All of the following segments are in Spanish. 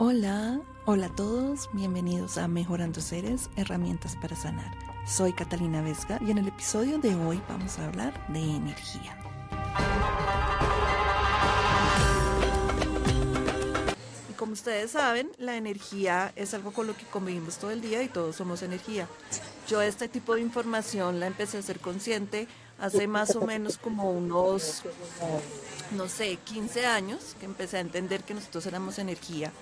Hola, hola a todos, bienvenidos a Mejorando Seres, herramientas para sanar. Soy Catalina Vesga y en el episodio de hoy vamos a hablar de energía. Y como ustedes saben, la energía es algo con lo que convivimos todo el día y todos somos energía. Yo este tipo de información la empecé a ser consciente hace más o menos como unos, no sé, 15 años que empecé a entender que nosotros éramos energía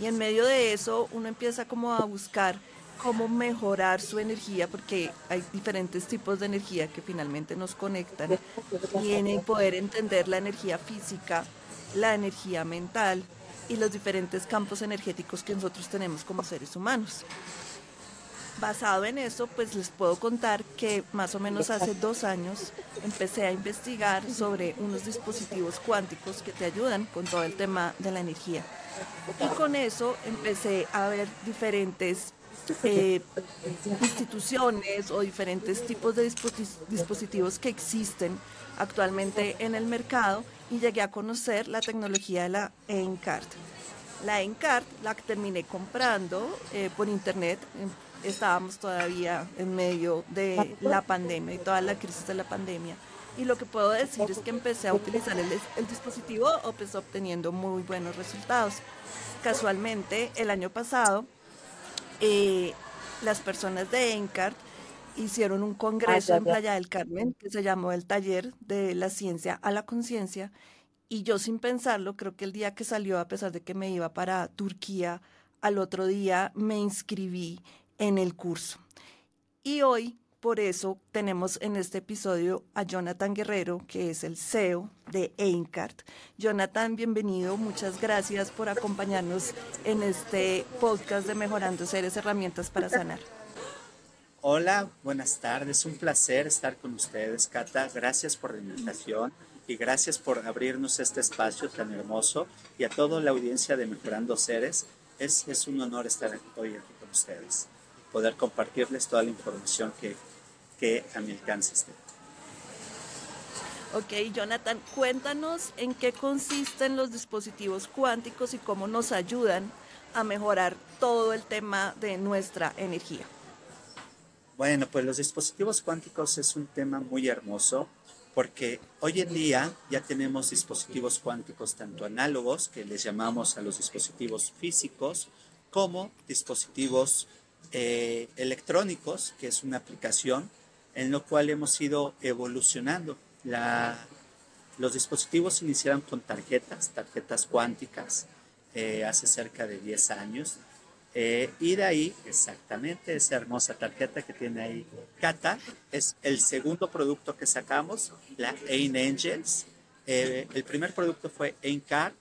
y en medio de eso uno empieza como a buscar cómo mejorar su energía, porque hay diferentes tipos de energía que finalmente nos conectan, y en poder entender la energía física, la energía mental y los diferentes campos energéticos que nosotros tenemos como seres humanos. Basado en eso, pues les puedo contar que más o menos hace dos años empecé a investigar sobre unos dispositivos cuánticos que te ayudan con todo el tema de la energía. Y con eso empecé a ver diferentes eh, instituciones o diferentes tipos de dispositivos que existen actualmente en el mercado y llegué a conocer la tecnología de la ENCART. La ENCART la terminé comprando eh, por internet. Estábamos todavía en medio de la pandemia y toda la crisis de la pandemia. Y lo que puedo decir es que empecé a utilizar el, dispositivo o pues obteniendo muy buenos resultados. Casualmente, el año pasado, eh, las personas de ENCART hicieron un congreso en Playa del Carmen que se llamó el Taller de la Ciencia a la Conciencia. Y yo sin pensarlo, creo que el día que salió, a pesar de que me iba para Turquía, al otro día me inscribí en el curso. Y hoy por eso tenemos en este episodio a Jonathan Guerrero, que es el CEO de Eincart. Jonathan, bienvenido. Muchas gracias por acompañarnos en este podcast de Mejorando Seres Herramientas para Sanar. Hola, buenas tardes. Un placer estar con ustedes, Cata. Gracias por la invitación y gracias por abrirnos este espacio tan hermoso. Y a toda la audiencia de Mejorando Seres, es, es un honor estar hoy aquí con ustedes poder compartirles toda la información que, que a mi alcance esté. Ok, Jonathan, cuéntanos en qué consisten los dispositivos cuánticos y cómo nos ayudan a mejorar todo el tema de nuestra energía. Bueno, pues los dispositivos cuánticos es un tema muy hermoso porque hoy en día ya tenemos dispositivos cuánticos tanto análogos, que les llamamos a los dispositivos físicos, como dispositivos eh, electrónicos, que es una aplicación en lo cual hemos ido evolucionando. los dispositivos iniciaron con tarjetas, tarjetas cuánticas, eh, hace cerca de 10 años. Eh, y de ahí, exactamente, esa hermosa tarjeta que tiene ahí Cata, es el segundo producto que sacamos, la Ain Angels. el primer producto fue Aincard,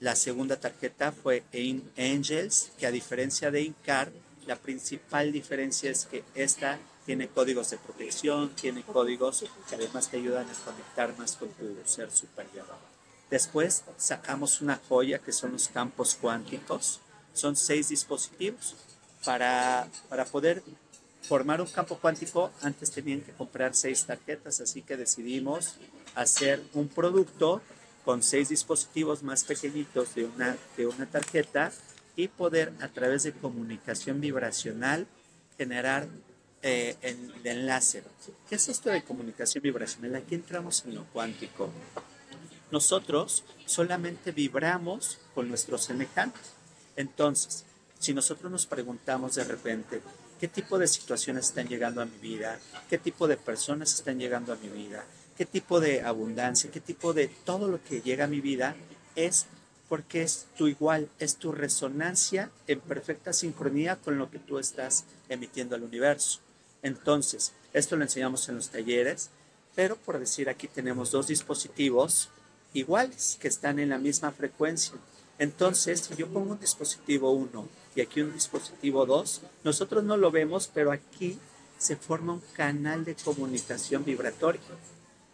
la segunda tarjeta fue Ain Angels, que a diferencia de Aincard, la principal diferencia es que esta tiene códigos de protección, tiene códigos que además te ayudan a conectar más con tu ser superior. Después sacamos una joya que son los campos cuánticos. Son seis dispositivos. Para, para poder formar un campo cuántico, antes tenían que comprar seis tarjetas, así que decidimos hacer un producto con seis dispositivos más pequeñitos de una, de una tarjeta y poder a través de comunicación vibracional generar eh, el, enlace. ¿Qué es esto de comunicación vibracional? Aquí entramos en lo cuántico. Nosotros solamente vibramos con nuestros semejantes. Entonces, si nosotros nos preguntamos de repente, ¿qué tipo de situaciones están llegando a mi vida? ¿Qué tipo de personas están llegando a mi vida? ¿Qué tipo de abundancia? ¿Qué tipo de todo lo que llega a mi vida? Es porque es tu igual, es tu resonancia en perfecta sincronía con lo que tú estás emitiendo al universo. Entonces, esto lo enseñamos en los talleres, pero por decir aquí tenemos dos dispositivos iguales que están en la misma frecuencia. Entonces, si yo pongo un dispositivo 1 y aquí un dispositivo 2, nosotros no lo vemos, pero aquí se forma un canal de comunicación vibratoria.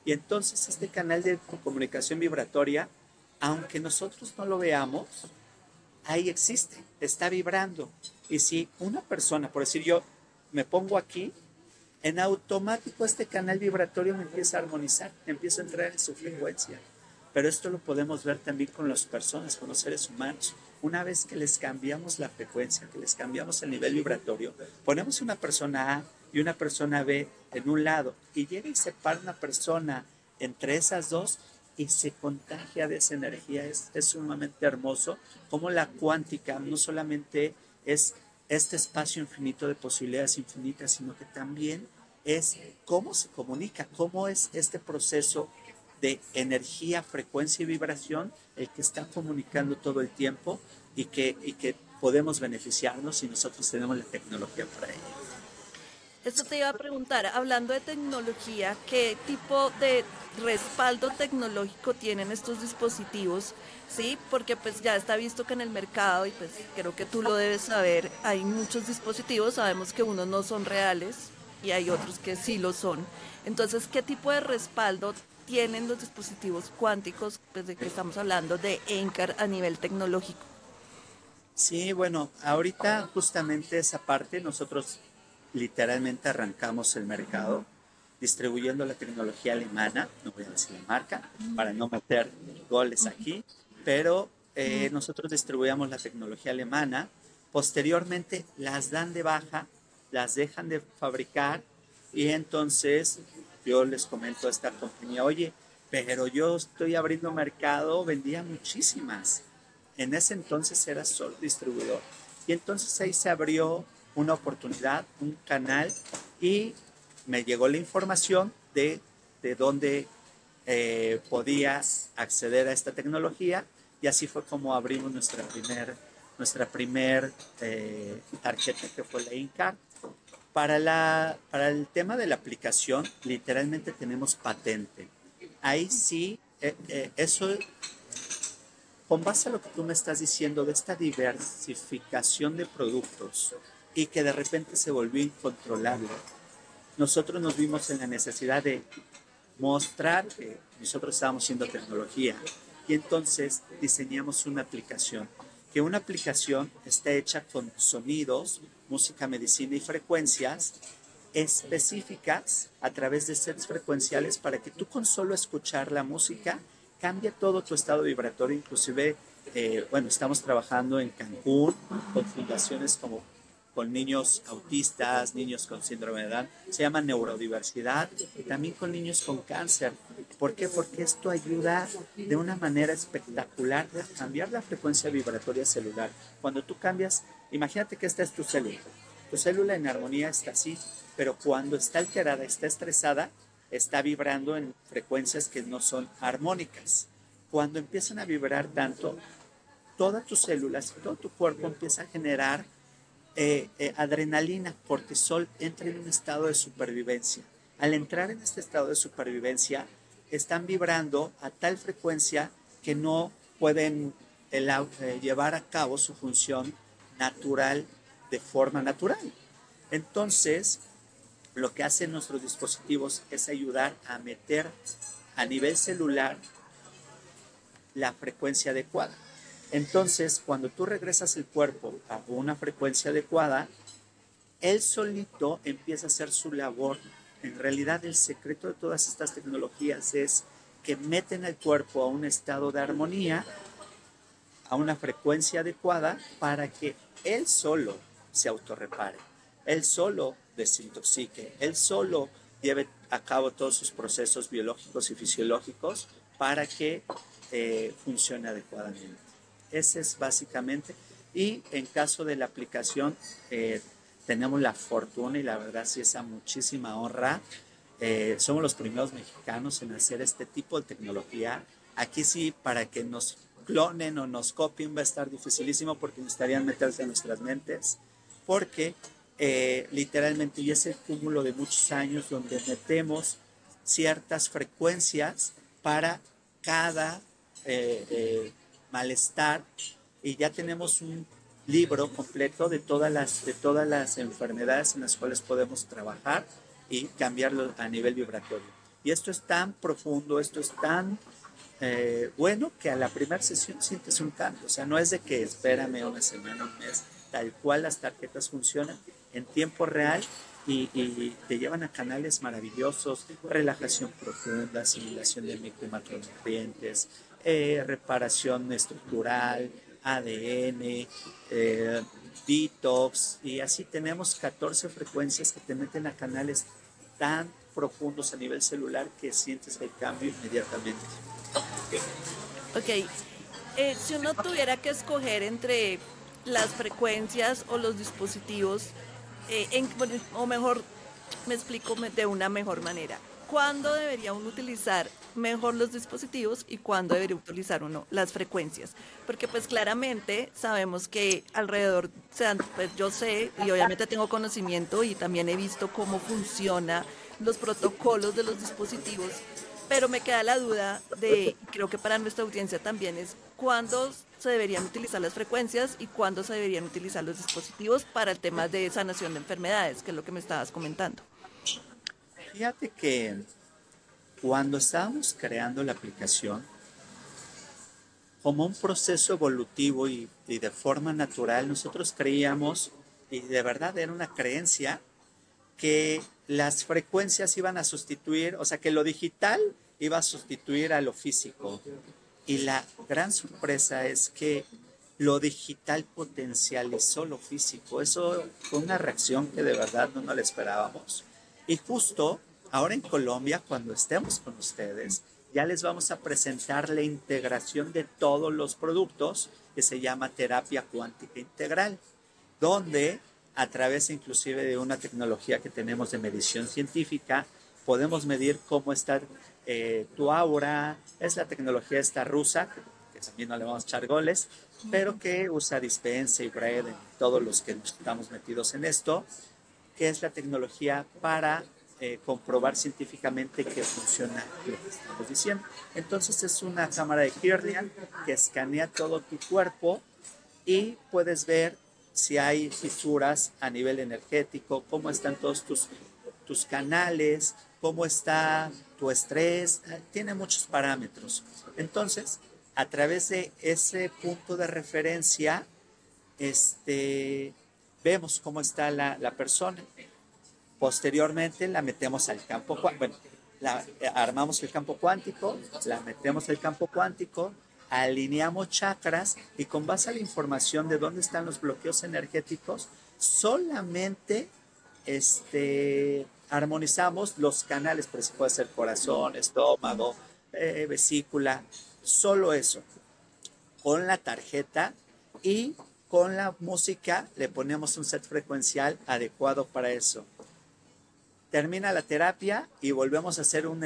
Y entonces este canal de comunicación vibratoria aunque nosotros no lo veamos, ahí existe, está vibrando. Y si una persona, por decir yo, me pongo aquí, en automático este canal vibratorio me empieza a armonizar, empieza a entrar en su frecuencia. Pero esto lo podemos ver también con las personas, con los seres humanos. una vez que les cambiamos la frecuencia, que les cambiamos el nivel vibratorio, ponemos una persona A y una persona B en un lado y llega y se para una persona entre esas dos y se contagia de esa energía. Es, es sumamente hermoso como la cuántica no solamente es este espacio infinito de posibilidades infinitas, sino que también es cómo se comunica, cómo es este proceso de energía, frecuencia y vibración el que está comunicando todo el tiempo y que, y que podemos beneficiarnos si nosotros tenemos la tecnología para ello. Esto te iba a preguntar, hablando de tecnología, ¿qué tipo de respaldo tecnológico tienen estos dispositivos? Sí, porque pues ya está visto que en el mercado, y pues creo que tú lo debes saber, hay muchos dispositivos, sabemos que unos no son reales y hay otros que sí lo son. Entonces, ¿qué tipo de respaldo tienen los dispositivos cuánticos, pues de que estamos hablando de ENCAR a nivel tecnológico? Sí, bueno, ahorita justamente esa parte nosotros literalmente arrancamos el mercado distribuyendo la tecnología alemana, no voy a decir la marca, para no meter goles aquí, pero eh, nosotros distribuíamos la tecnología alemana, posteriormente las dan de baja, las dejan de fabricar y entonces yo les comento a esta compañía, oye, pero yo estoy abriendo mercado, vendía muchísimas. En ese entonces era solo distribuidor. Y entonces ahí se abrió una oportunidad, un canal, y me llegó la información de, de dónde eh, podía acceder a esta tecnología, y así fue como abrimos nuestra primer, nuestra primer eh, tarjeta, que fue la INCA. Para, la, para el tema de la aplicación, literalmente tenemos patente. Ahí sí, eh, eso con base a lo que tú me estás diciendo de esta diversificación de productos, y que de repente se volvió incontrolable, nosotros nos vimos en la necesidad de mostrar que nosotros estábamos haciendo tecnología y entonces diseñamos una aplicación, que una aplicación está hecha con sonidos, música, medicina y frecuencias específicas a través de sets frecuenciales para que tú con solo escuchar la música cambie todo tu estado vibratorio, inclusive, eh, bueno, estamos trabajando en Cancún con fundaciones como con niños autistas, niños con síndrome de Down, se llama neurodiversidad, y también con niños con cáncer. ¿Por qué? Porque esto ayuda de una manera espectacular a cambiar la frecuencia vibratoria celular. Cuando tú cambias, imagínate que esta es tu célula. Tu célula en armonía está así, pero cuando está alterada, está estresada, está vibrando en frecuencias que no son armónicas. Cuando empiezan a vibrar tanto, todas tus células todo tu cuerpo empieza a generar eh, eh, adrenalina, cortisol, entra en un estado de supervivencia. Al entrar en este estado de supervivencia, están vibrando a tal frecuencia que no pueden eh, llevar a cabo su función natural de forma natural. Entonces, lo que hacen nuestros dispositivos es ayudar a meter a nivel celular la frecuencia adecuada. Entonces, cuando tú regresas el cuerpo a una frecuencia adecuada, él solito empieza a hacer su labor. En realidad, el secreto de todas estas tecnologías es que meten al cuerpo a un estado de armonía, a una frecuencia adecuada, para que él solo se autorrepare, él solo desintoxique, él solo lleve a cabo todos sus procesos biológicos y fisiológicos para que eh, funcione adecuadamente. Ese es básicamente. Y en caso de la aplicación, eh, tenemos la fortuna y la verdad sí esa muchísima honra. Eh, somos los primeros mexicanos en hacer este tipo de tecnología. Aquí sí, para que nos clonen o nos copien va a estar dificilísimo porque necesitarían meterse en nuestras mentes. Porque eh, literalmente y es el cúmulo de muchos años donde metemos ciertas frecuencias para cada malestar y ya tenemos un libro completo de todas las, de todas las enfermedades en las cuales podemos trabajar y cambiarlo a nivel vibratorio. Y esto es tan profundo, esto es tan eh, bueno que a la primera sesión sientes un cambio. O sea, no es de que espérame una semana, un mes, tal cual las tarjetas funcionan en tiempo real y, y, te llevan a canales maravillosos, relajación profunda, asimilación de micro y macronutrientes, eh, reparación estructural, ADN, eh, detox, y así tenemos 14 frecuencias que te meten a canales tan profundos a nivel celular que sientes el cambio inmediatamente. Ok, eh, si uno tuviera que escoger entre las frecuencias o los dispositivos, o mejor, me explico de una mejor manera. ¿Cuándo debería uno utilizar mejor los dispositivos y cuándo debería utilizar uno las frecuencias? Porque pues claramente sabemos que alrededor, pues yo sé y obviamente tengo conocimiento y también he visto cómo funciona los protocolos de los dispositivos, pero me queda la duda de, creo que para nuestra audiencia también es cuándo se deberían utilizar las frecuencias y cuándo se deberían utilizar los dispositivos para el tema de sanación de enfermedades, que es lo que me estabas comentando. Fíjate que cuando estábamos creando la aplicación, como un proceso evolutivo y, y, de forma natural, nosotros creíamos, y de verdad era una creencia, que las frecuencias iban a sustituir, o sea, que lo digital iba a sustituir a lo físico. Y la gran sorpresa es que lo digital potencializó lo físico. Eso fue una reacción que de verdad no nos la esperábamos. Y justo ahora en Colombia, cuando estemos con ustedes, ya les vamos a presentar la integración de todos los productos que se llama terapia cuántica integral, donde a través inclusive de una tecnología que tenemos de medición científica, podemos medir cómo está eh, tu aura. Es la tecnología esta rusa, que, también no le vamos a echar goles, pero que usa Dispense y Bread, todos los que estamos metidos en esto, que es la tecnología para eh, comprobar científicamente que funciona lo que estamos diciendo. Entonces es una cámara de Kirlian que escanea todo tu cuerpo y puedes ver si hay fisuras a nivel energético, cómo están todos tus, tus canales, cómo está tu estrés, tiene muchos parámetros. Entonces, a través de ese punto de referencia, este, vemos cómo está la, la persona. Posteriormente la metemos al campo, bueno, la, armamos el campo cuántico, la metemos al campo cuántico, alineamos chakras y con base a la información de dónde están los bloqueos energéticos, solamente este, armonizamos los canales, pero puede ser corazón, estómago, eh, vesícula, solo eso. Con la tarjeta y con la música le ponemos un set frecuencial adecuado para eso termina la terapia y volvemos a hacer un,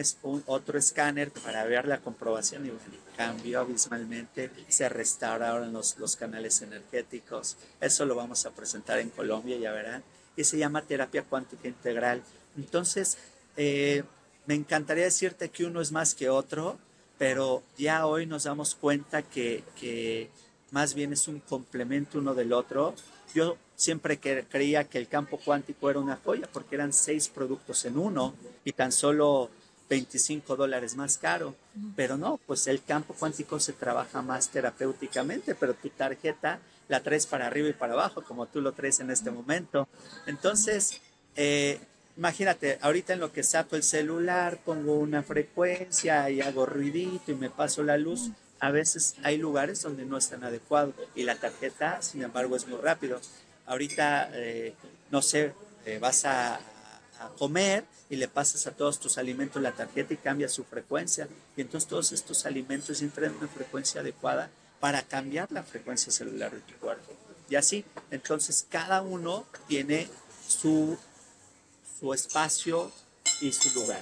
otro escáner para ver la comprobación y bueno, cambió abismalmente, se restauraron los, los canales energéticos. Eso lo vamos a presentar en Colombia, ya verán. Y se llama terapia cuántica integral. Entonces, eh, me encantaría decirte que uno es más que otro, pero ya hoy nos damos cuenta que, que más bien es un complemento uno del otro. Yo siempre creía que el campo cuántico era una joya porque eran seis productos en uno y tan solo 25 dólares más caro. Pero no, pues el campo cuántico se trabaja más terapéuticamente, pero tu tarjeta la traes para arriba y para abajo, como tú lo traes en este momento. Entonces, eh, imagínate, ahorita en lo que saco el celular, pongo una frecuencia y hago ruidito y me paso la luz. A veces hay lugares donde no es tan adecuado y la tarjeta, sin embargo, es muy rápido ahorita, eh, no sé, eh, vas a, comer y le pasas a todos tus alimentos la tarjeta y cambia su frecuencia. Y entonces todos estos alimentos entran en una frecuencia adecuada para cambiar la frecuencia celular de tu cuerpo. Y así, entonces cada uno tiene su, su espacio y su lugar.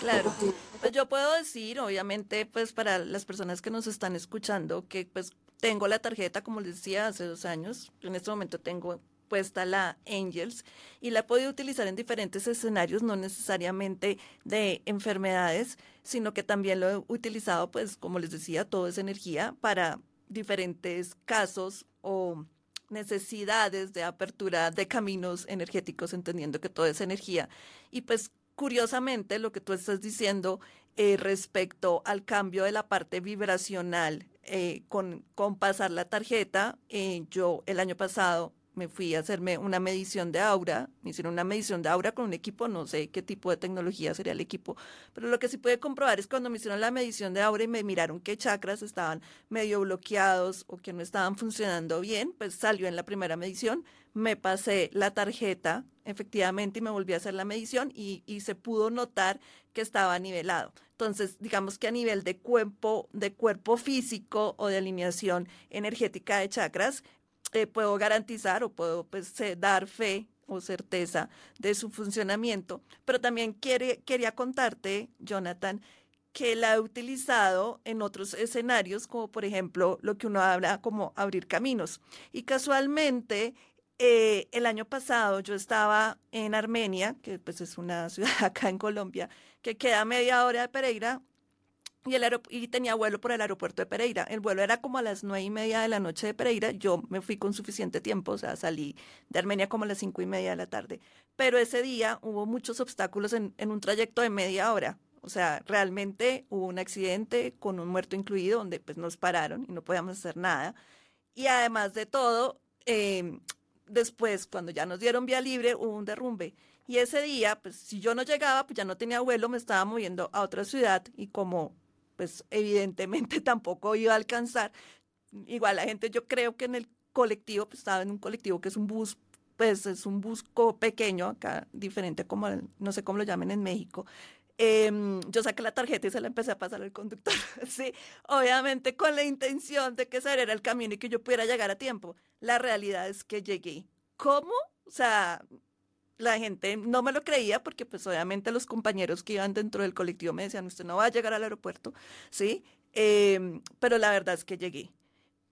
Claro, pues yo puedo decir, obviamente, pues para las personas que nos están escuchando, que pues tengo la tarjeta, como les decía, hace dos años. En este momento tengo puesta la Angels y la he podido utilizar en diferentes escenarios, no necesariamente de enfermedades, sino que también lo he utilizado, pues como les decía, todo es energía para diferentes casos o necesidades de apertura de caminos energéticos, entendiendo que todo es energía. Y pues curiosamente lo que tú estás diciendo eh, respecto al cambio de la parte vibracional eh, con, con, pasar la tarjeta, eh, yo el año pasado me fui a hacerme una medición de aura, me hicieron una medición de aura con un equipo, no sé qué tipo de tecnología sería el equipo, pero lo que sí pude comprobar es cuando me hicieron la medición de aura y me miraron qué chakras estaban medio bloqueados o que no estaban funcionando bien, pues salió en la primera medición, me pasé la tarjeta efectivamente y me volví a hacer la medición y, y se pudo notar que estaba nivelado. Entonces, digamos que a nivel de cuerpo, de cuerpo físico o de alineación energética de chakras, eh, puedo garantizar o puedo pues, dar fe o certeza de su funcionamiento. Pero también quería contarte, Jonathan, que la he utilizado en otros escenarios, como por ejemplo lo que uno habla como abrir caminos. Y casualmente, eh, el año pasado yo estaba en Armenia, que pues es una ciudad acá en Colombia, que queda media hora de Pereira, y, el y tenía vuelo por el aeropuerto de Pereira. El vuelo era como a las nueve y media de la noche de Pereira. Yo me fui con suficiente tiempo, o sea, salí de Armenia como a las cinco y media de la tarde. Pero ese día hubo muchos obstáculos en, en un trayecto de media hora. O sea, realmente hubo un accidente con un muerto incluido donde pues nos pararon y no podíamos hacer nada. Y además de todo, eh, después, cuando ya nos dieron vía libre, hubo un derrumbe. Y ese día, pues si yo no llegaba, pues ya no tenía vuelo, me estaba moviendo a otra ciudad y como pues evidentemente tampoco iba a alcanzar, igual la gente, yo creo que en el colectivo, pues estaba en un colectivo que es un bus, pues es un bus pequeño acá, diferente como, no sé cómo lo llamen en México, em, yo saqué la tarjeta y se la empecé a pasar al conductor. sí, obviamente con la intención de que ese era el camino y que yo pudiera llegar a tiempo. La realidad es que llegué. ¿Cómo? O sea, la gente no me lo creía porque pues obviamente los compañeros que iban dentro del colectivo me decían, usted no va a llegar al aeropuerto, ¿sí? Em, pero la verdad es que llegué.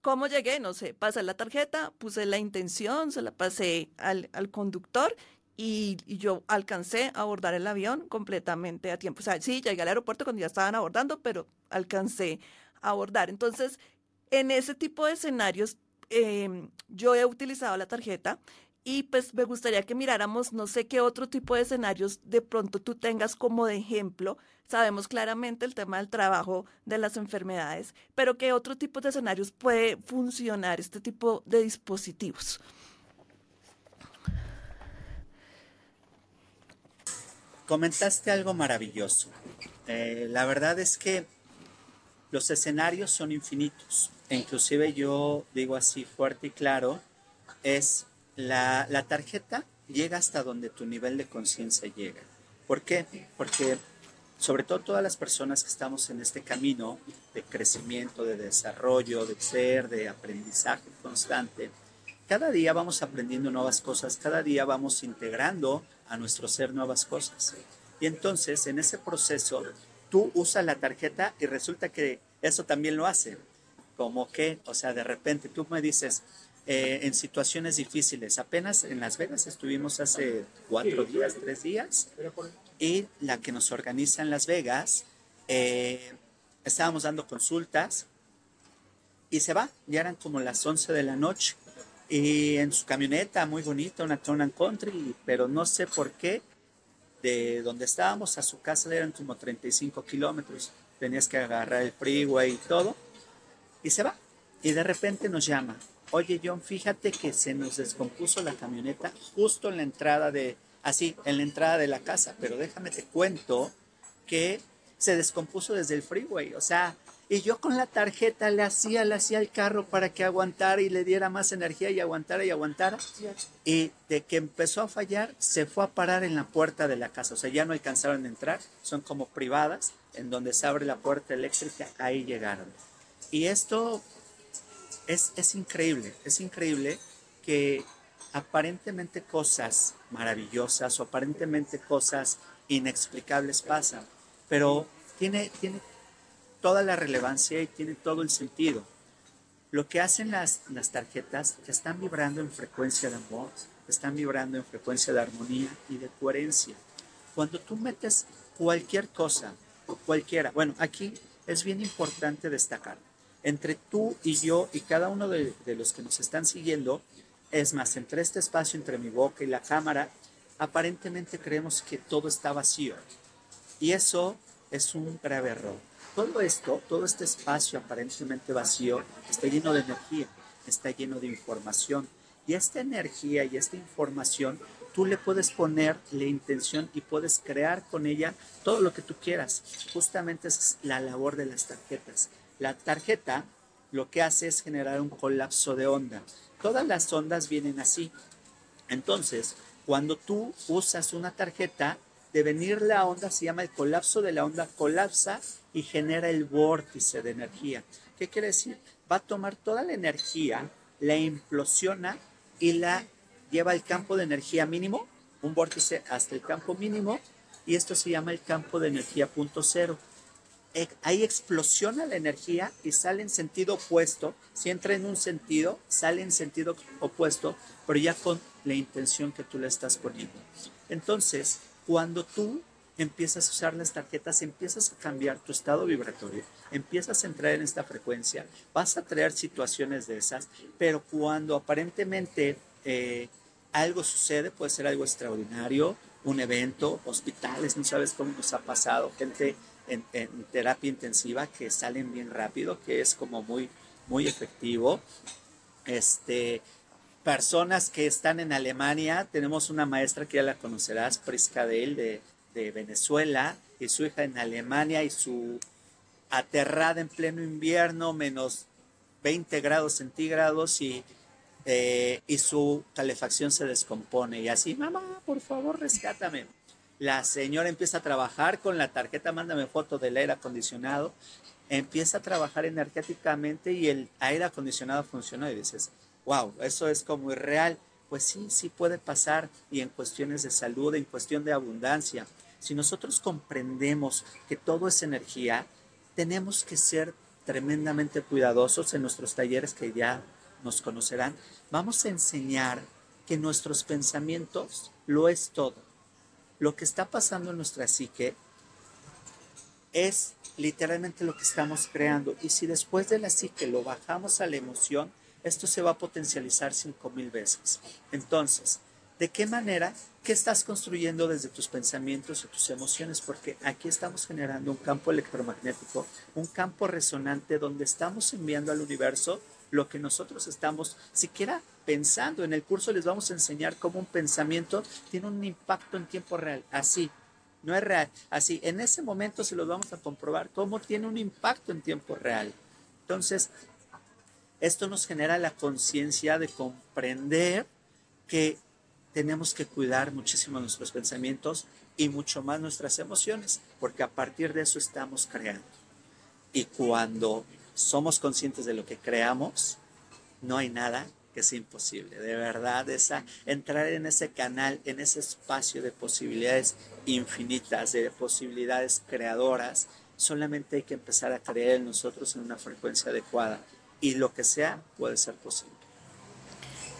¿Cómo llegué? No sé, pasé la tarjeta, puse la intención, se la pasé al, al conductor y, yo alcancé a abordar el avión completamente a tiempo. O sea, sí, llegué al aeropuerto cuando ya estaban abordando, pero alcancé a abordar. Entonces, en ese tipo de escenarios, eh, yo he utilizado la tarjeta y pues me gustaría que miráramos, no sé qué otro tipo de escenarios de pronto tú tengas como de ejemplo. Sabemos claramente el tema del trabajo de las enfermedades, pero qué otro tipo de escenarios puede funcionar este tipo de dispositivos. Comentaste algo maravilloso. Eh, la verdad es que los escenarios son infinitos. E inclusive yo digo así fuerte y claro, es la, tarjeta llega hasta donde tu nivel de conciencia llega. ¿Por qué? Porque sobre todo todas las personas que estamos en este camino de crecimiento, de desarrollo, de ser, de aprendizaje constante, cada día vamos aprendiendo nuevas cosas, cada día vamos integrando a nuestro ser nuevas cosas. Y entonces en ese proceso tú usas la tarjeta y resulta que eso también lo hace. Como que, o sea, de repente tú me dices, eh, en situaciones difíciles. Apenas en Las Vegas estuvimos hace cuatro días, tres días, y la que nos organiza en Las Vegas, eh, estábamos dando consultas y se va, ya eran como las 11 de la noche, y en su camioneta, muy bonita, una Town and Country, pero no sé por qué, de donde estábamos a su casa eran como 35 kilómetros, tenías que agarrar el freeway y todo, y se va, y de repente nos llama, oye John, fíjate que se nos descompuso la camioneta justo en la entrada de, así, en la entrada de la casa, pero déjame te cuento que se descompuso desde el freeway, o sea, y yo con la tarjeta le hacía, le hacía el carro para que aguantara y le diera más energía y aguantara y aguantara. Y de que empezó a fallar, se fue a parar en la puerta de la casa. O sea, ya no alcanzaron a entrar, son como privadas, en donde se abre la puerta eléctrica, ahí llegaron. Y esto es, increíble, es increíble que aparentemente cosas maravillosas o aparentemente cosas inexplicables pasan, pero tiene, tiene toda la relevancia y tiene todo el sentido. Lo que hacen las, las tarjetas que están vibrando en frecuencia de amor, están vibrando en frecuencia de armonía y de coherencia. Cuando tú metes cualquier cosa, cualquiera, bueno, aquí es bien importante destacar, entre tú y yo y cada uno de, los que nos están siguiendo, es más, entre este espacio, entre mi boca y la cámara, aparentemente creemos que todo está vacío. Y eso es un grave error. Todo esto, todo este espacio aparentemente vacío, está lleno de energía, está lleno de información. Y esta energía y esta información tú le puedes poner la intención y puedes crear con ella todo lo que tú quieras. Justamente es la labor de las tarjetas. La tarjeta lo que hace es generar un colapso de onda. Todas las ondas vienen así. Entonces, cuando tú usas una tarjeta, de venir la onda se llama el colapso de la onda, colapsa y genera el vórtice de energía. ¿Qué quiere decir? Va a tomar toda la energía, la implosiona y la lleva al campo de energía mínimo, un vórtice hasta el campo mínimo, y esto se llama el campo de energía punto cero. Ahí explosiona la energía y sale en sentido opuesto. Si entra en un sentido, sale en sentido opuesto, pero ya con la intención que tú le estás poniendo. Entonces, cuando tú empiezas a usar las tarjetas, empiezas a cambiar tu estado vibratorio, empiezas a entrar en esta frecuencia, vas a traer situaciones de esas, pero cuando aparentemente eh, algo sucede, puede ser algo extraordinario, un evento, hospitales, no sabes cómo nos ha pasado, gente en, terapia intensiva que salen bien rápido, que es como muy, muy efectivo. Este, personas que están en Alemania, tenemos una maestra que ya la conocerás, Prisca de, de, de Venezuela, y su hija en Alemania y su aterrada en pleno invierno, menos 20 grados centígrados y eh, y su calefacción se descompone y así, mamá, por favor, rescátame. La señora empieza a trabajar con la tarjeta, mándame foto del aire acondicionado, empieza a trabajar energéticamente y el aire acondicionado funciona y dices, wow, eso es como irreal. Pues sí, sí puede pasar y en cuestiones de salud, en cuestión de abundancia. Si nosotros comprendemos que todo es energía, tenemos que ser tremendamente cuidadosos en nuestros talleres que ya nos conocerán, vamos a enseñar que nuestros pensamientos lo es todo. Lo que está pasando en nuestra psique es literalmente lo que estamos creando. Y si después de la psique lo bajamos a la emoción, esto se va a potencializar cinco mil veces. Entonces, ¿de qué manera? ¿Qué estás construyendo desde tus pensamientos y tus emociones? Porque aquí estamos generando un campo electromagnético, un campo resonante donde estamos enviando al universo lo que nosotros estamos siquiera pensando. En el curso les vamos a enseñar cómo un pensamiento tiene un impacto en tiempo real, así. No es real, así. En ese momento se los vamos a comprobar cómo tiene un impacto en tiempo real. Entonces, esto nos genera la conciencia de comprender que tenemos que cuidar muchísimo nuestros pensamientos y mucho más nuestras emociones, porque a partir de eso estamos creando. Y cuando somos conscientes de lo que creamos, no hay nada que sea imposible. De verdad, esa, entrar en ese canal, en ese espacio de posibilidades infinitas, de posibilidades creadoras, solamente hay que empezar a creer en nosotros en una frecuencia adecuada y lo que sea puede ser posible.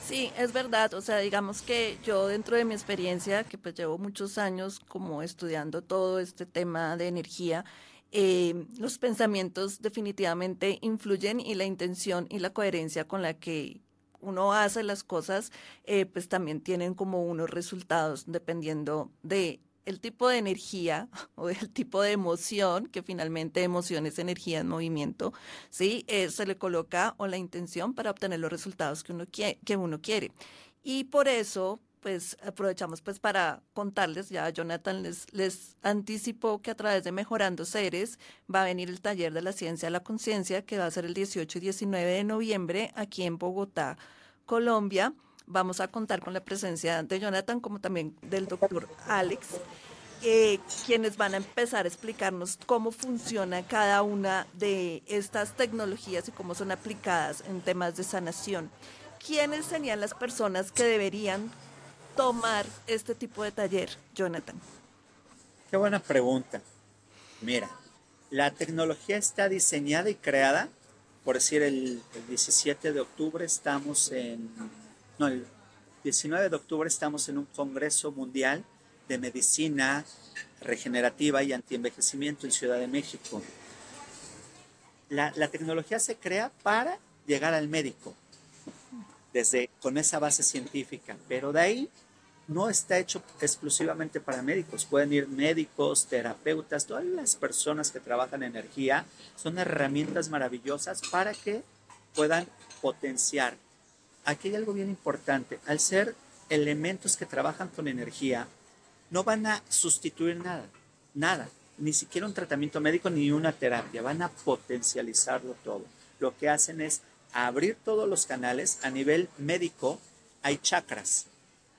Sí, es verdad. O sea, digamos que yo dentro de mi experiencia, que pues llevo muchos años como estudiando todo este tema de energía, eh, los pensamientos definitivamente influyen y la intención y la coherencia con la que uno hace las cosas, eh, pues también tienen como unos resultados dependiendo de el tipo de energía o del tipo de emoción, que finalmente emoción es energía en movimiento, ¿sí? Eh, se le coloca o la intención para obtener los resultados que uno, que uno quiere. Y por eso, pues aprovechamos pues para contarles, ya Jonathan les, anticipó que a través de Mejorando Seres va a venir el taller de la ciencia de la conciencia que va a ser el 18 y 19 de noviembre aquí en Bogotá, Colombia. Vamos a contar con la presencia de Jonathan como también del doctor Alex. Eh, quienes van a empezar a explicarnos cómo funciona cada una de estas tecnologías y cómo son aplicadas en temas de sanación. ¿Quiénes serían las personas que deberían tomar este tipo de taller, Jonathan? Qué buena pregunta. Mira, la tecnología está diseñada y creada, por decir, el, 17 de octubre estamos en, no, el 19 de octubre estamos en un Congreso Mundial de Medicina Regenerativa y Antienvejecimiento en Ciudad de México. La, tecnología se crea para llegar al médico, desde con esa base científica, pero de ahí no está hecho exclusivamente para médicos. Pueden ir médicos, terapeutas, todas las personas que trabajan en energía son herramientas maravillosas para que puedan potenciar aquí hay algo bien importante. Al ser elementos que trabajan con energía, no van a sustituir nada, nada, ni siquiera un tratamiento médico ni una terapia, van a potencializarlo todo. Lo que hacen es abrir todos los canales. A nivel médico hay chakras.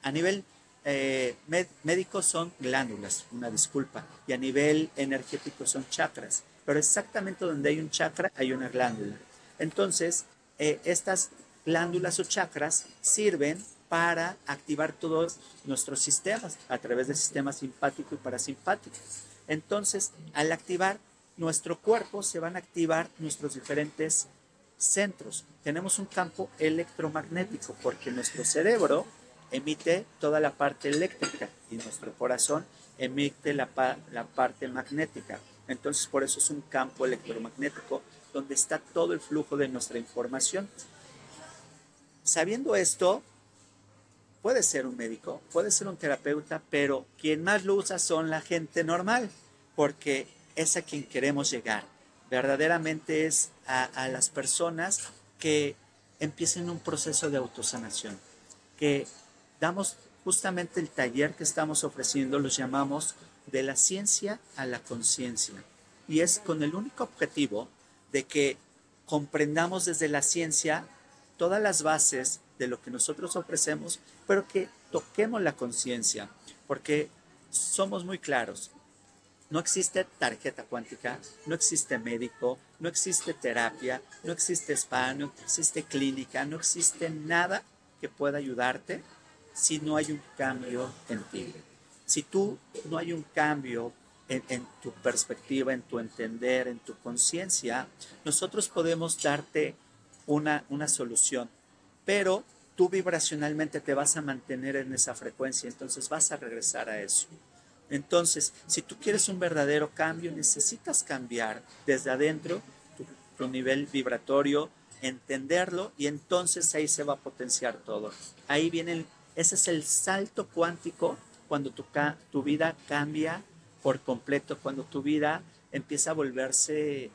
A nivel eh, médico son glándulas, una disculpa. Y a nivel energético son chakras. Pero exactamente donde hay un chakra hay una glándula. Entonces, eh, estas glándulas o chakras sirven para activar todos nuestros sistemas a través del sistema simpático y parasimpático. Entonces, al activar nuestro cuerpo, se van a activar nuestros diferentes centros. Tenemos un campo electromagnético porque nuestro cerebro emite toda la parte eléctrica y nuestro corazón emite la, la parte magnética. Entonces, por eso es un campo electromagnético donde está todo el flujo de nuestra información. Sabiendo esto, puede ser un médico, puede ser un terapeuta, pero quien más lo usa son la gente normal, porque es a quien queremos llegar. Verdaderamente es a, las personas que empiecen un proceso de autosanación, que damos justamente el taller que estamos ofreciendo, los llamamos de la ciencia a la conciencia. Y es con el único objetivo de que comprendamos desde la ciencia todas las bases de lo que nosotros ofrecemos, pero que toquemos la conciencia, porque somos muy claros. No existe tarjeta cuántica, no existe médico, no existe terapia, no existe spa, no existe clínica, no existe nada que pueda ayudarte si no hay un cambio en ti. Si tú no hay un cambio en, en tu perspectiva, en tu entender, en tu conciencia, nosotros podemos darte una, una solución, pero tú vibracionalmente te vas a mantener en esa frecuencia, entonces vas a regresar a eso. Entonces, si tú quieres un verdadero cambio, necesitas cambiar desde adentro tu, nivel vibratorio, entenderlo y entonces ahí se va a potenciar todo. Ahí viene, ese es el salto cuántico cuando tu, tu vida cambia por completo, cuando tu vida empieza a volverse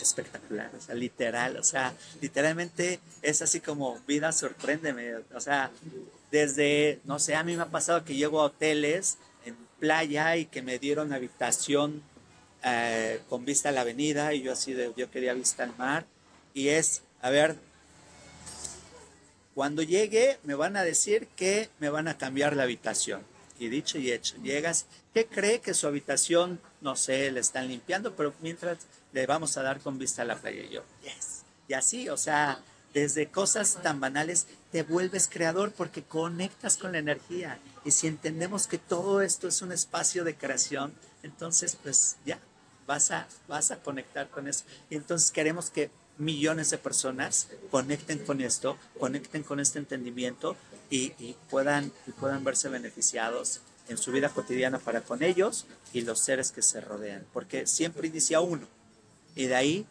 espectacular, o sea, literal, o sea, literalmente es así como vida sorpréndeme, o sea, desde, no sé, a mí me ha pasado que llego a hoteles en playa y que me dieron habitación eh, con vista a la avenida y yo así de, yo quería vista al mar y es, a ver, cuando llegue me van a decir que me van a cambiar la habitación. Y dicho y hecho, llegas, ¿qué cree que su habitación, no sé, le están limpiando, pero mientras le vamos a dar con vista a la playa. Y yo, yes. Y así, o sea, desde cosas tan banales te vuelves creador porque conectas con la energía. Y si entendemos que todo esto es un espacio de creación, entonces pues ya vas a, vas a conectar con eso. Y entonces queremos que millones de personas conecten con esto, conecten con este entendimiento y, puedan, y puedan verse beneficiados en su vida cotidiana para con ellos y los seres que se rodean. Porque siempre inicia uno y de ahí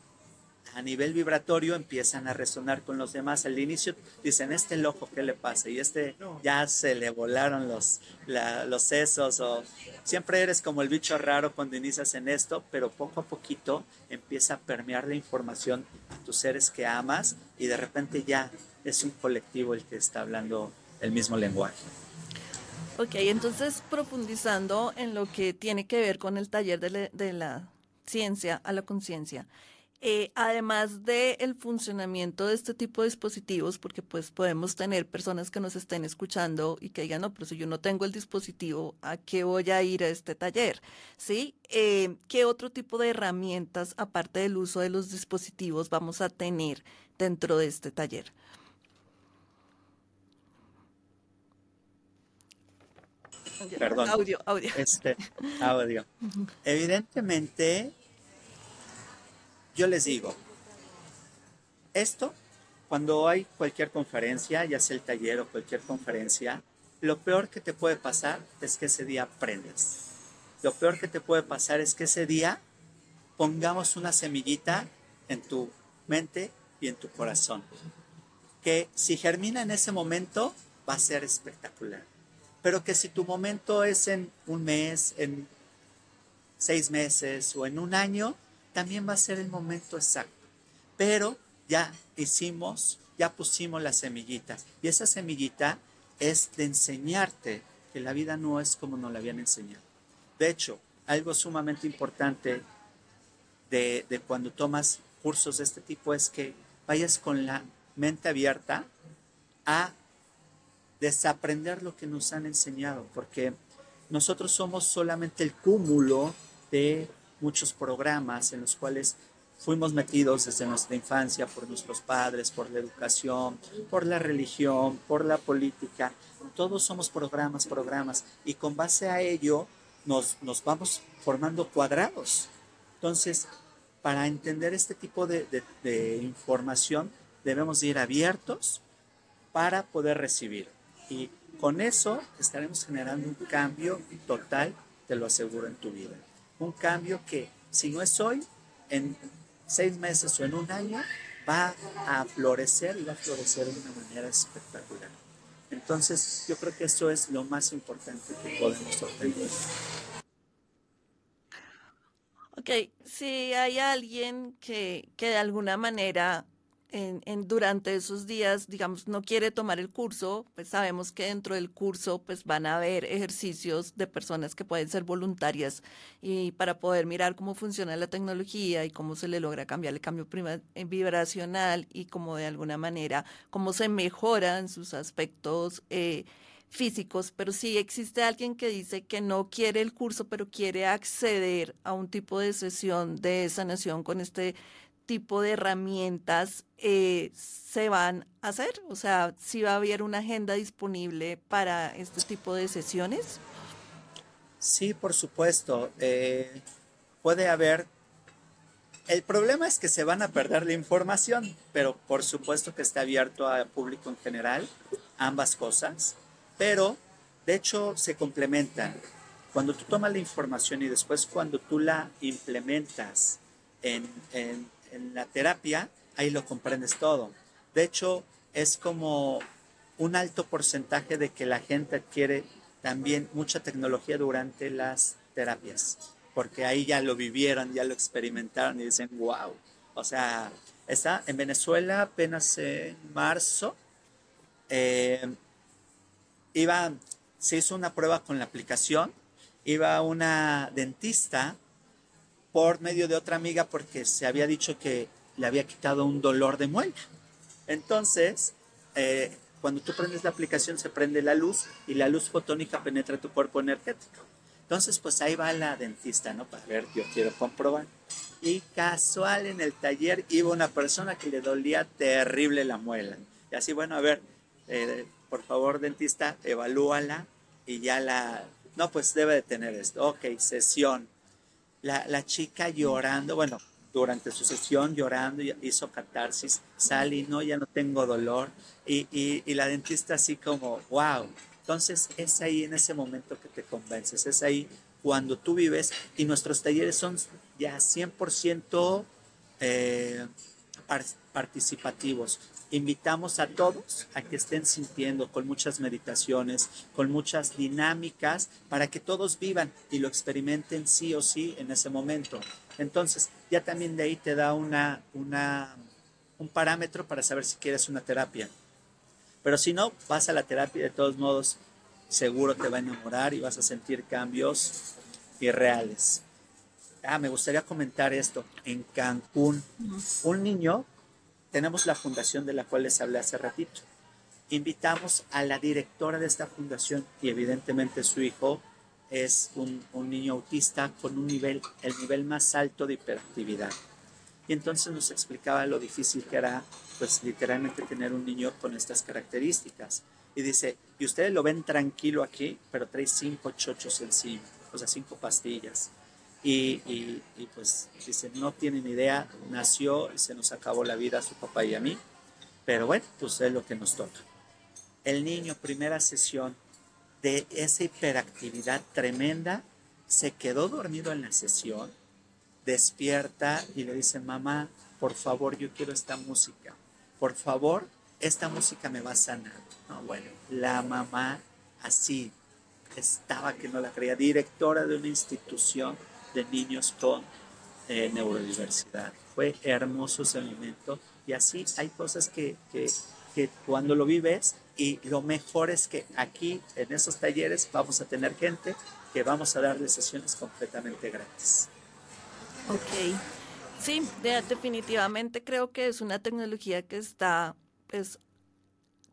a nivel vibratorio empiezan a resonar con los demás. Al inicio dicen, este loco, ¿qué le pasa? Y este ya se le volaron los, los sesos o siempre eres como el bicho raro cuando inicias en esto, pero poco a poquito empieza a permear la información a tus seres que amas y de repente ya es un colectivo el que está hablando el mismo lenguaje. Ok, entonces profundizando en lo que tiene que ver con el taller de la ciencia a la conciencia. Eh, además del el funcionamiento de este tipo de dispositivos, porque pues podemos tener personas que nos estén escuchando y que digan, no, pero si yo no tengo el dispositivo, ¿a qué voy a ir a este taller? ¿Sí? Eh, ¿Qué otro tipo de herramientas, aparte del uso de los dispositivos, vamos a tener dentro de este taller? Perdón. Audio, audio. Este, audio. Evidentemente, yo les digo, esto, cuando hay cualquier conferencia, ya sea el taller o cualquier conferencia, lo peor que te puede pasar es que ese día aprendas. Lo peor que te puede pasar es que ese día pongamos una semillita en tu mente y en tu corazón. Que si germina en ese momento, va a ser espectacular pero que si tu momento es en un mes, en seis meses o en un año, también va a ser el momento exacto. Pero ya hicimos ya pusimos la semillita. Y esa semillita es de enseñarte que la vida no es como nos la habían enseñado. De hecho, algo sumamente importante de, de cuando tomas cursos de este tipo es que vayas con la mente abierta a desaprender lo que nos han enseñado, porque nosotros somos solamente el cúmulo de muchos programas en los cuales fuimos metidos desde nuestra infancia por nuestros padres, por la educación, por la religión, por la política. Todos somos programas, programas, y con base a ello nos, nos vamos formando cuadrados. Entonces, para entender este tipo de, información, debemos ir abiertos para poder recibir. Y con eso estaremos generando un cambio total, te lo aseguro, en tu vida. Un cambio que, si no es hoy, en seis meses o en un año, va a florecer y va a florecer de una manera espectacular. Entonces, yo creo que eso es lo más importante que podemos obtener. Ok, si hay alguien que, que de alguna manera en, durante esos días, digamos, no quiere tomar el curso, pues sabemos que dentro del curso pues van a haber ejercicios de personas que pueden ser voluntarias y para poder mirar cómo funciona la tecnología y cómo se le logra cambiar el cambio eh, vibracional y cómo de alguna manera, cómo se mejoran sus aspectos eh, físicos, pero si existe alguien que dice que no quiere el curso, pero quiere acceder a un tipo de sesión de sanación con este tipo de herramientas eh, se van a hacer? O sea, si va a haber una agenda disponible para este tipo de sesiones. Sí, por supuesto. Eh, puede haber... El problema es que se van a perder la información, pero por supuesto que está abierto al público en general, ambas cosas, pero de hecho se complementan. Cuando tú tomas la información y después cuando tú la implementas en, en en la terapia, ahí lo comprendes todo. De hecho, es como un alto porcentaje de que la gente adquiere también mucha tecnología durante las terapias, porque ahí ya lo vivieron, ya lo experimentaron y dicen, wow. O sea, está en Venezuela apenas en marzo, eh, iba, se hizo una prueba con la aplicación, iba una dentista por medio de otra amiga porque se había dicho que le había quitado un dolor de muela. Entonces, eh, cuando tú prendes la aplicación se prende la luz y la luz fotónica penetra tu cuerpo energético. Entonces, pues ahí va la dentista, ¿no? Para ver, yo quiero comprobar. Y casual en el taller iba una persona que le dolía terrible la muela. Y así, bueno, a ver, eh, por favor, dentista, evalúala y ya la... No, pues debe de tener esto. Ok, sesión la, chica llorando, bueno, durante su sesión llorando, hizo catarsis, sale y no, ya no tengo dolor. Y, y, la dentista así como, wow. Entonces es ahí en ese momento que te convences, es ahí cuando tú vives y nuestros talleres son ya 100% eh, participativos. Invitamos a todos a que estén sintiendo con muchas meditaciones, con muchas dinámicas, para que todos vivan y lo experimenten sí o sí en ese momento. Entonces, ya también de ahí te da una, una, un parámetro para saber si quieres una terapia. Pero si no, vas a la terapia de todos modos, seguro te va a enamorar y vas a sentir cambios irreales. Ah, me gustaría comentar esto. En Cancún, un niño tenemos la fundación de la cual les hablé hace ratito. Invitamos a la directora de esta fundación y evidentemente su hijo es un, niño autista con un nivel, el nivel más alto de hiperactividad. Y entonces nos explicaba lo difícil que era, pues literalmente tener un niño con estas características. Y dice, y ustedes lo ven tranquilo aquí, pero trae cinco chochos encima, o sea, cinco pastillas. Y, pues dice, no tienen idea, nació y se nos acabó la vida a su papá y a mí, pero bueno, pues es lo que nos toca. El niño, primera sesión de esa hiperactividad tremenda, se quedó dormido en la sesión, despierta y le dice, mamá, por favor, yo quiero esta música, por favor, esta música me va a sanar. No, bueno, la mamá así estaba que no la creía, directora de una institución de niños con eh, neurodiversidad. Fue hermoso ese momento Y así hay cosas que, que, cuando lo vives y lo mejor es que aquí en esos talleres vamos a tener gente que vamos a darle sesiones completamente gratis. Ok, sí, definitivamente creo que es una tecnología que está pues,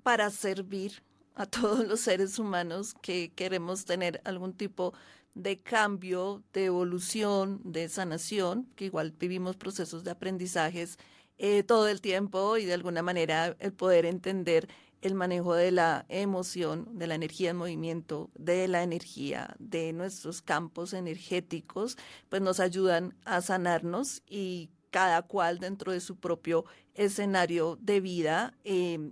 para servir a todos los seres humanos que queremos tener algún tipo de cambio, de evolución, de sanación, que igual vivimos procesos de aprendizajes eh, todo el tiempo y de alguna manera el poder entender el manejo de la emoción, de la energía en movimiento, de la energía, de nuestros campos energéticos, pues nos ayudan a sanarnos y cada cual dentro de su propio escenario de vida eh,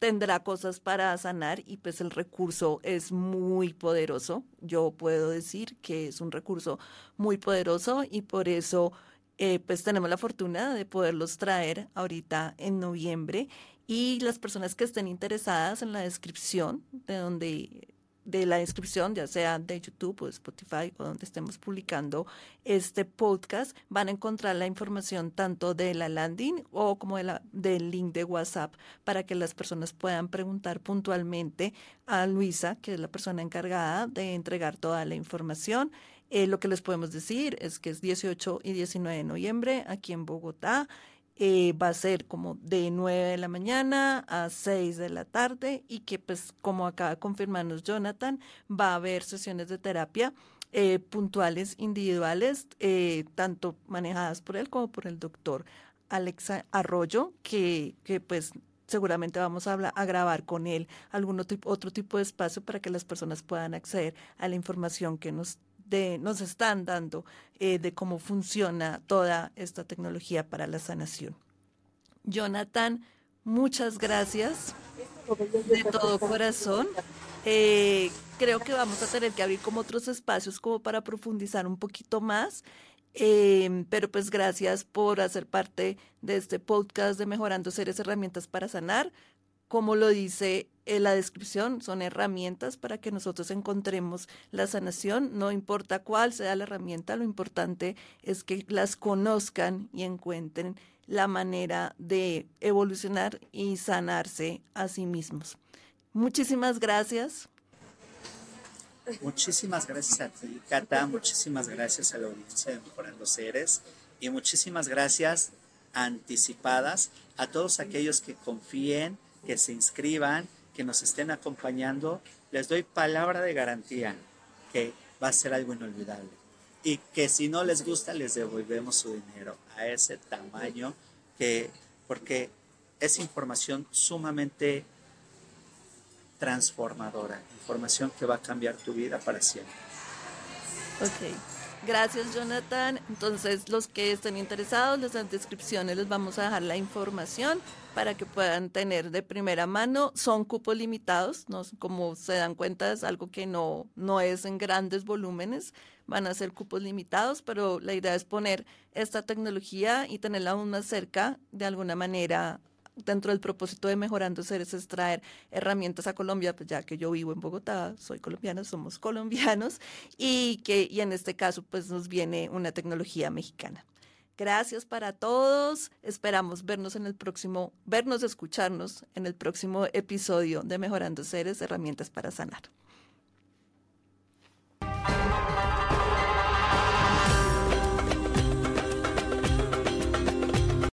tendrá cosas para sanar y pues el recurso es muy poderoso. Yo puedo decir que es un recurso muy poderoso y por eso eh, pues tenemos la fortuna de poderlos traer ahorita en noviembre y las personas que estén interesadas en la descripción de donde de la descripción, ya sea de YouTube o de Spotify o donde estemos publicando este podcast, van a encontrar la información tanto de la landing o como de la, del link de WhatsApp para que las personas puedan preguntar puntualmente a Luisa, que es la persona encargada de entregar toda la información. Eh, lo que les podemos decir es que es 18 y 19 de noviembre aquí en Bogotá. Eh, va a ser como de 9 de la mañana a 6 de la tarde y que pues como acaba de confirmarnos Jonathan, va a haber sesiones de terapia eh, puntuales, individuales, eh, tanto manejadas por él como por el doctor Alexa Arroyo, que, que pues seguramente vamos a, a, grabar con él algún otro, otro tipo de espacio para que las personas puedan acceder a la información que nos nos están dando eh, de cómo funciona toda esta tecnología para la sanación. Jonathan, muchas gracias de todo corazón. Eh, creo que vamos a tener que abrir como otros espacios como para profundizar un poquito más. Eh, pero pues gracias por hacer parte de este podcast de Mejorando Seres Herramientas para Sanar como lo dice en la descripción, son herramientas para que nosotros encontremos la sanación, no importa cuál sea la herramienta, lo importante es que las conozcan y encuentren la manera de evolucionar y sanarse a sí mismos. Muchísimas gracias. Muchísimas gracias a ti, Cata, muchísimas gracias a la audiencia de Mejorando Seres y muchísimas gracias anticipadas a todos aquellos que confíen que se inscriban, que nos estén acompañando. Les doy palabra de garantía que va a ser algo inolvidable. Y que si no les gusta, les devolvemos su dinero a ese tamaño, que, porque es información sumamente transformadora, información que va a cambiar tu vida para siempre. Ok. Gracias, Jonathan. Entonces, los que estén interesados, en las descripciones les vamos a dejar la información para que puedan tener de primera mano. Son cupos limitados, ¿no? como se dan cuenta, es algo que no, no es en grandes volúmenes, van a ser cupos limitados, pero la idea es poner esta tecnología y tenerla aún más cerca, de alguna manera, dentro del propósito de Mejorando Seres es traer herramientas a Colombia, pues ya que yo vivo en Bogotá, soy colombiana, somos colombianos, y que y en este caso pues nos viene una tecnología mexicana. Gracias para todos. Esperamos vernos en el próximo, vernos, escucharnos en el próximo episodio de Mejorando Seres, herramientas para sanar.